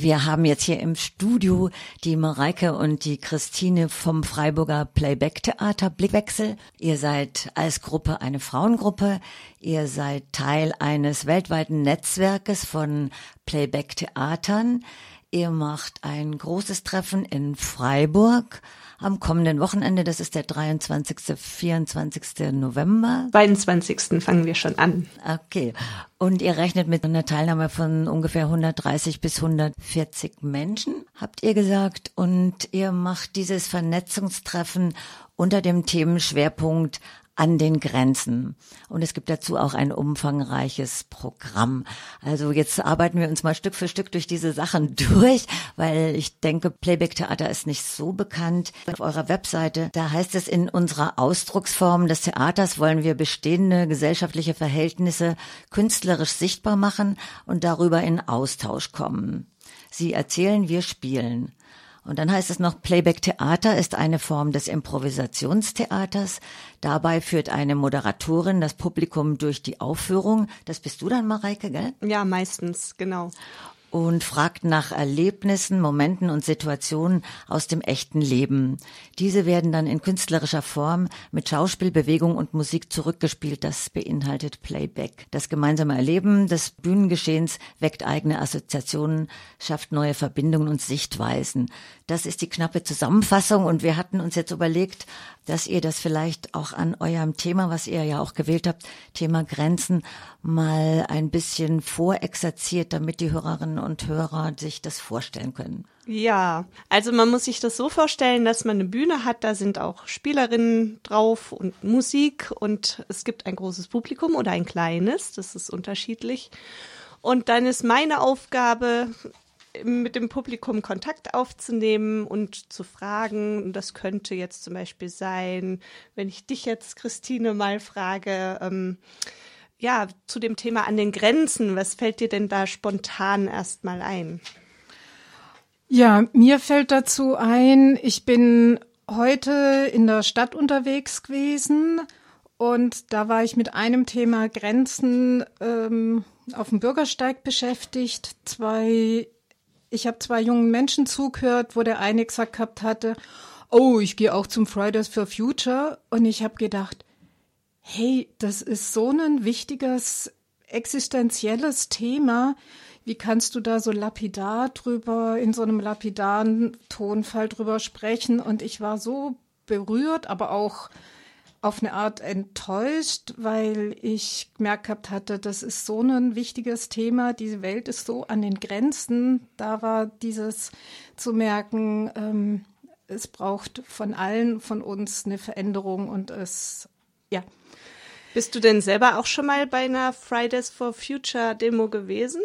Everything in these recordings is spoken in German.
Wir haben jetzt hier im Studio die Mareike und die Christine vom Freiburger Playback Theater Blickwechsel. Ihr seid als Gruppe eine Frauengruppe. Ihr seid Teil eines weltweiten Netzwerkes von Playback Theatern. Ihr macht ein großes Treffen in Freiburg am kommenden Wochenende. Das ist der 23., 24. November. 22. fangen wir schon an. Okay. Und ihr rechnet mit einer Teilnahme von ungefähr 130 bis 140 Menschen, habt ihr gesagt. Und ihr macht dieses Vernetzungstreffen unter dem Themenschwerpunkt an den Grenzen. Und es gibt dazu auch ein umfangreiches Programm. Also jetzt arbeiten wir uns mal Stück für Stück durch diese Sachen durch, weil ich denke, Playback Theater ist nicht so bekannt. Auf eurer Webseite, da heißt es in unserer Ausdrucksform des Theaters wollen wir bestehende gesellschaftliche Verhältnisse künstlerisch sichtbar machen und darüber in Austausch kommen. Sie erzählen, wir spielen. Und dann heißt es noch, Playback Theater ist eine Form des Improvisationstheaters. Dabei führt eine Moderatorin das Publikum durch die Aufführung. Das bist du dann, Mareike, gell? Ja, meistens, genau und fragt nach Erlebnissen, Momenten und Situationen aus dem echten Leben. Diese werden dann in künstlerischer Form mit Schauspiel, Bewegung und Musik zurückgespielt. Das beinhaltet Playback. Das gemeinsame Erleben des Bühnengeschehens weckt eigene Assoziationen, schafft neue Verbindungen und Sichtweisen. Das ist die knappe Zusammenfassung und wir hatten uns jetzt überlegt, dass ihr das vielleicht auch an eurem Thema, was ihr ja auch gewählt habt, Thema Grenzen, mal ein bisschen vorexerziert, damit die Hörerinnen und Hörer sich das vorstellen können. Ja, also man muss sich das so vorstellen, dass man eine Bühne hat, da sind auch Spielerinnen drauf und Musik und es gibt ein großes Publikum oder ein kleines, das ist unterschiedlich. Und dann ist meine Aufgabe, mit dem Publikum Kontakt aufzunehmen und zu fragen. Und das könnte jetzt zum Beispiel sein, wenn ich dich jetzt, Christine, mal frage, ähm, ja, zu dem Thema an den Grenzen, was fällt dir denn da spontan erstmal ein? Ja, mir fällt dazu ein, ich bin heute in der Stadt unterwegs gewesen und da war ich mit einem Thema Grenzen ähm, auf dem Bürgersteig beschäftigt. Zwei ich habe zwei jungen Menschen zugehört, wo der eine gesagt gehabt hatte, oh, ich gehe auch zum Fridays for Future. Und ich habe gedacht, hey, das ist so ein wichtiges existenzielles Thema. Wie kannst du da so lapidar drüber, in so einem lapidaren Tonfall drüber sprechen? Und ich war so berührt, aber auch auf eine Art enttäuscht, weil ich gemerkt gehabt hatte, das ist so ein wichtiges Thema, diese Welt ist so an den Grenzen. Da war dieses zu merken, ähm, es braucht von allen von uns eine Veränderung und es, ja. Bist du denn selber auch schon mal bei einer Fridays for Future Demo gewesen?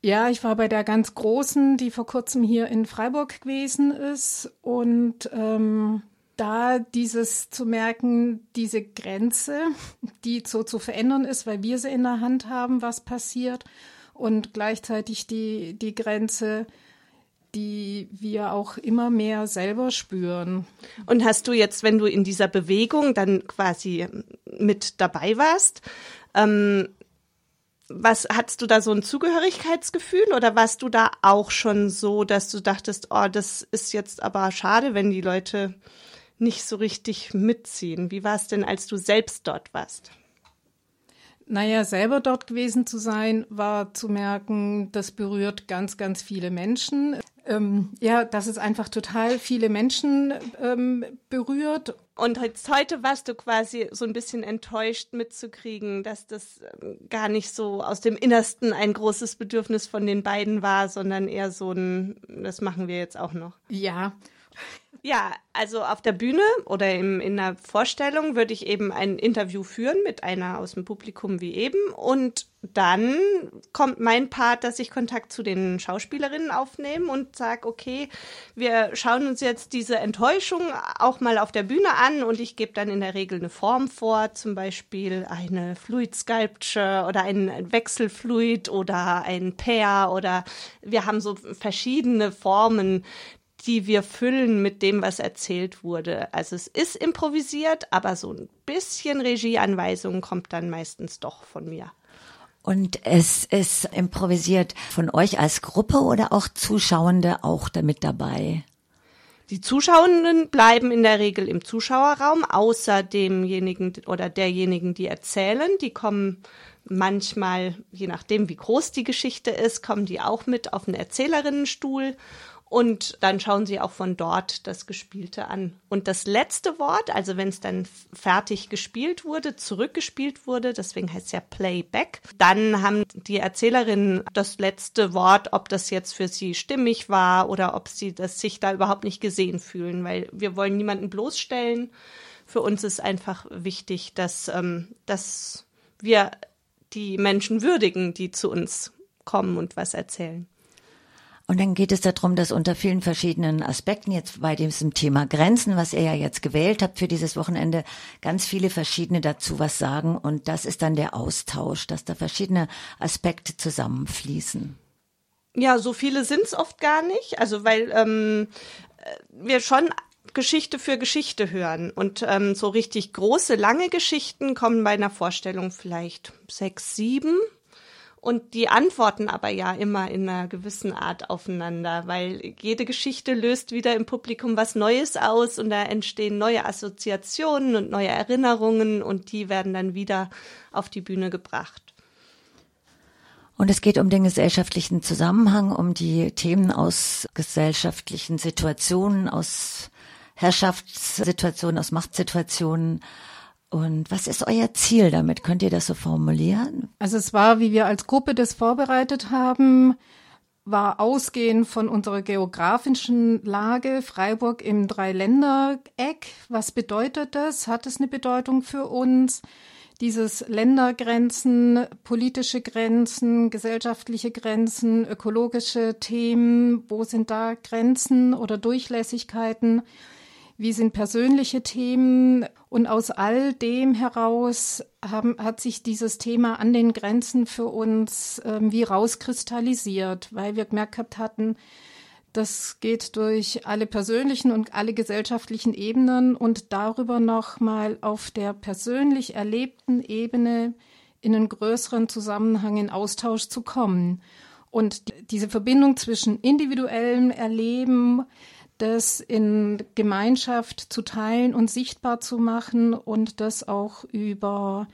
Ja, ich war bei der ganz großen, die vor kurzem hier in Freiburg gewesen ist und ähm, da dieses zu merken, diese Grenze, die so zu verändern ist, weil wir sie in der Hand haben, was passiert und gleichzeitig die, die Grenze, die wir auch immer mehr selber spüren. Und hast du jetzt, wenn du in dieser Bewegung dann quasi mit dabei warst, ähm, was hattest du da so ein Zugehörigkeitsgefühl oder warst du da auch schon so, dass du dachtest, oh, das ist jetzt aber schade, wenn die Leute nicht so richtig mitziehen. Wie war es denn, als du selbst dort warst? Naja, selber dort gewesen zu sein, war zu merken, das berührt ganz, ganz viele Menschen. Ähm, ja, dass es einfach total viele Menschen ähm, berührt. Und heute warst du quasi so ein bisschen enttäuscht mitzukriegen, dass das ähm, gar nicht so aus dem Innersten ein großes Bedürfnis von den beiden war, sondern eher so ein, das machen wir jetzt auch noch. Ja, ja, also auf der Bühne oder im, in der Vorstellung würde ich eben ein Interview führen mit einer aus dem Publikum wie eben. Und dann kommt mein Part, dass ich Kontakt zu den Schauspielerinnen aufnehme und sage, okay, wir schauen uns jetzt diese Enttäuschung auch mal auf der Bühne an und ich gebe dann in der Regel eine Form vor, zum Beispiel eine Fluid Sculpture oder ein Wechselfluid oder ein Pair oder wir haben so verschiedene Formen, die wir füllen mit dem, was erzählt wurde. Also es ist improvisiert, aber so ein bisschen Regieanweisung kommt dann meistens doch von mir. Und es ist improvisiert von euch als Gruppe oder auch Zuschauende auch damit dabei? Die Zuschauenden bleiben in der Regel im Zuschauerraum, außer demjenigen oder derjenigen, die erzählen. Die kommen manchmal, je nachdem wie groß die Geschichte ist, kommen die auch mit auf den Erzählerinnenstuhl und dann schauen sie auch von dort das Gespielte an. Und das letzte Wort, also wenn es dann fertig gespielt wurde, zurückgespielt wurde, deswegen heißt es ja Playback, dann haben die Erzählerinnen das letzte Wort, ob das jetzt für sie stimmig war oder ob sie das sich da überhaupt nicht gesehen fühlen, weil wir wollen niemanden bloßstellen. Für uns ist einfach wichtig, dass, ähm, dass wir die Menschen würdigen, die zu uns kommen und was erzählen. Und dann geht es darum, dass unter vielen verschiedenen Aspekten jetzt bei diesem Thema Grenzen, was ihr ja jetzt gewählt habt für dieses Wochenende, ganz viele verschiedene dazu was sagen. Und das ist dann der Austausch, dass da verschiedene Aspekte zusammenfließen. Ja, so viele sind es oft gar nicht. Also weil ähm, wir schon Geschichte für Geschichte hören. Und ähm, so richtig große, lange Geschichten kommen bei einer Vorstellung vielleicht sechs, sieben und die antworten aber ja immer in einer gewissen Art aufeinander, weil jede Geschichte löst wieder im Publikum was Neues aus und da entstehen neue Assoziationen und neue Erinnerungen und die werden dann wieder auf die Bühne gebracht. Und es geht um den gesellschaftlichen Zusammenhang, um die Themen aus gesellschaftlichen Situationen, aus Herrschaftssituationen, aus Machtsituationen, und was ist euer Ziel damit? Könnt ihr das so formulieren? Also es war, wie wir als Gruppe das vorbereitet haben, war ausgehend von unserer geografischen Lage Freiburg im Dreiländereck. Was bedeutet das? Hat es eine Bedeutung für uns? Dieses Ländergrenzen, politische Grenzen, gesellschaftliche Grenzen, ökologische Themen, wo sind da Grenzen oder Durchlässigkeiten? Wie sind persönliche Themen. Und aus all dem heraus haben, hat sich dieses Thema an den Grenzen für uns ähm, wie rauskristallisiert, weil wir gemerkt gehabt hatten, das geht durch alle persönlichen und alle gesellschaftlichen Ebenen und darüber nochmal auf der persönlich erlebten Ebene in einen größeren Zusammenhang in Austausch zu kommen. Und diese Verbindung zwischen individuellem Erleben, das in Gemeinschaft zu teilen und sichtbar zu machen und das auch über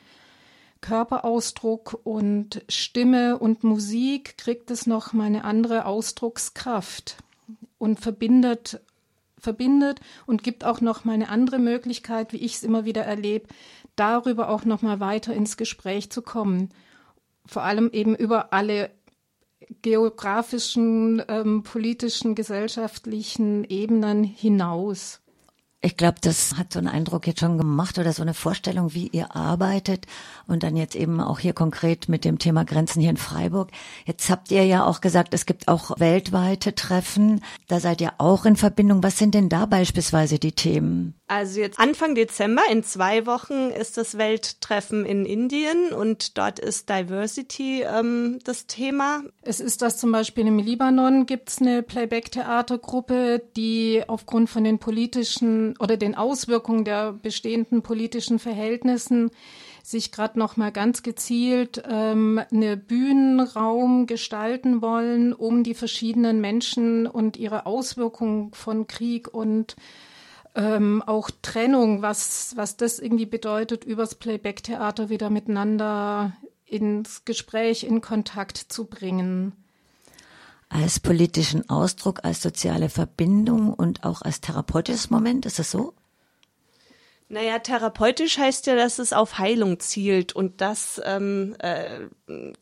Körperausdruck und Stimme und Musik kriegt es noch mal eine andere Ausdruckskraft und verbindet verbindet und gibt auch noch mal eine andere Möglichkeit, wie ich es immer wieder erlebe, darüber auch noch mal weiter ins Gespräch zu kommen. Vor allem eben über alle geografischen, ähm, politischen, gesellschaftlichen Ebenen hinaus. Ich glaube, das hat so einen Eindruck jetzt schon gemacht oder so eine Vorstellung, wie ihr arbeitet und dann jetzt eben auch hier konkret mit dem Thema Grenzen hier in Freiburg. Jetzt habt ihr ja auch gesagt, es gibt auch weltweite Treffen. Da seid ihr auch in Verbindung. Was sind denn da beispielsweise die Themen? Also jetzt Anfang Dezember, in zwei Wochen, ist das Welttreffen in Indien und dort ist Diversity ähm, das Thema. Es ist das zum Beispiel im Libanon gibt es eine Playback-Theatergruppe, die aufgrund von den politischen oder den Auswirkungen der bestehenden politischen Verhältnissen sich gerade noch mal ganz gezielt ähm, eine Bühnenraum gestalten wollen, um die verschiedenen Menschen und ihre Auswirkungen von Krieg und ähm, auch Trennung, was, was das irgendwie bedeutet, übers Playback-Theater wieder miteinander ins Gespräch, in Kontakt zu bringen. Als politischen Ausdruck, als soziale Verbindung und auch als therapeutisches Moment, ist das so? Naja, therapeutisch heißt ja, dass es auf Heilung zielt und das, ähm, äh,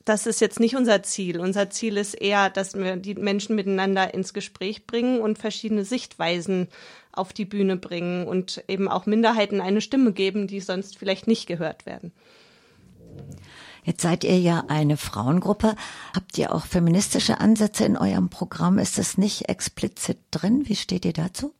das ist jetzt nicht unser Ziel. Unser Ziel ist eher, dass wir die Menschen miteinander ins Gespräch bringen und verschiedene Sichtweisen auf die Bühne bringen und eben auch Minderheiten eine Stimme geben, die sonst vielleicht nicht gehört werden. Jetzt seid ihr ja eine Frauengruppe. Habt ihr auch feministische Ansätze in eurem Programm? Ist das nicht explizit drin? Wie steht ihr dazu?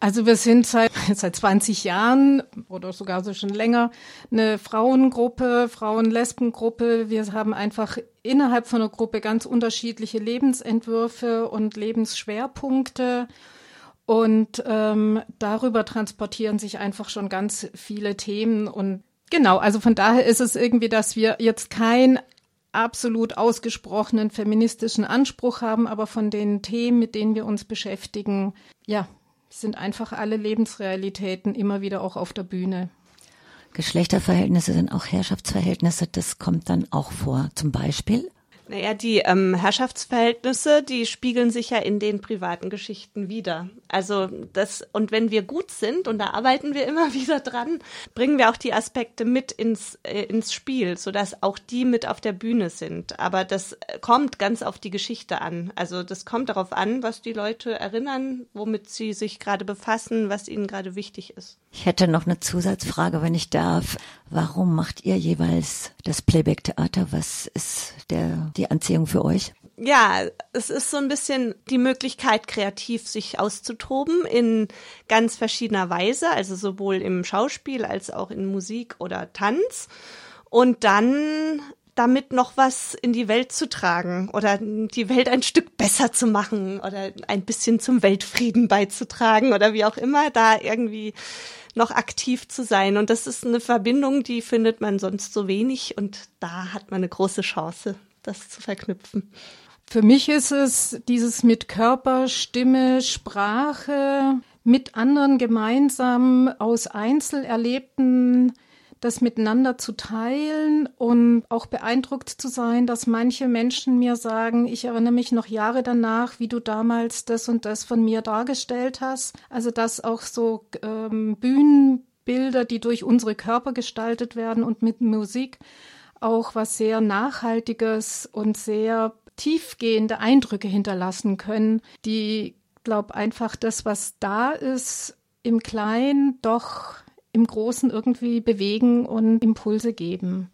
Also wir sind seit, seit 20 Jahren oder sogar so schon länger eine Frauengruppe, Frauen-Lesben-Gruppe. Wir haben einfach innerhalb von einer Gruppe ganz unterschiedliche Lebensentwürfe und Lebensschwerpunkte. Und ähm, darüber transportieren sich einfach schon ganz viele Themen und Genau, also von daher ist es irgendwie, dass wir jetzt kein absolut ausgesprochenen feministischen Anspruch haben, aber von den Themen, mit denen wir uns beschäftigen, ja, sind einfach alle Lebensrealitäten immer wieder auch auf der Bühne. Geschlechterverhältnisse sind auch Herrschaftsverhältnisse, das kommt dann auch vor. Zum Beispiel? Naja, die ähm, Herrschaftsverhältnisse, die spiegeln sich ja in den privaten Geschichten wieder. Also das, und wenn wir gut sind, und da arbeiten wir immer wieder dran, bringen wir auch die Aspekte mit ins, äh, ins Spiel, sodass auch die mit auf der Bühne sind. Aber das kommt ganz auf die Geschichte an. Also das kommt darauf an, was die Leute erinnern, womit sie sich gerade befassen, was ihnen gerade wichtig ist. Ich hätte noch eine Zusatzfrage, wenn ich darf. Warum macht ihr jeweils das Playback-Theater? Was ist der, die Anziehung für euch? Ja, es ist so ein bisschen die Möglichkeit, kreativ sich auszutoben in ganz verschiedener Weise, also sowohl im Schauspiel als auch in Musik oder Tanz. Und dann damit noch was in die Welt zu tragen oder die Welt ein Stück besser zu machen oder ein bisschen zum Weltfrieden beizutragen oder wie auch immer, da irgendwie noch aktiv zu sein. Und das ist eine Verbindung, die findet man sonst so wenig und da hat man eine große Chance, das zu verknüpfen. Für mich ist es dieses mit Körper, Stimme, Sprache, mit anderen gemeinsam aus Einzelerlebten das miteinander zu teilen und auch beeindruckt zu sein, dass manche Menschen mir sagen, ich erinnere mich noch Jahre danach, wie du damals das und das von mir dargestellt hast. Also dass auch so ähm, Bühnenbilder, die durch unsere Körper gestaltet werden und mit Musik auch was sehr Nachhaltiges und sehr tiefgehende Eindrücke hinterlassen können, die, glaube einfach das, was da ist, im Kleinen doch im Großen irgendwie bewegen und Impulse geben.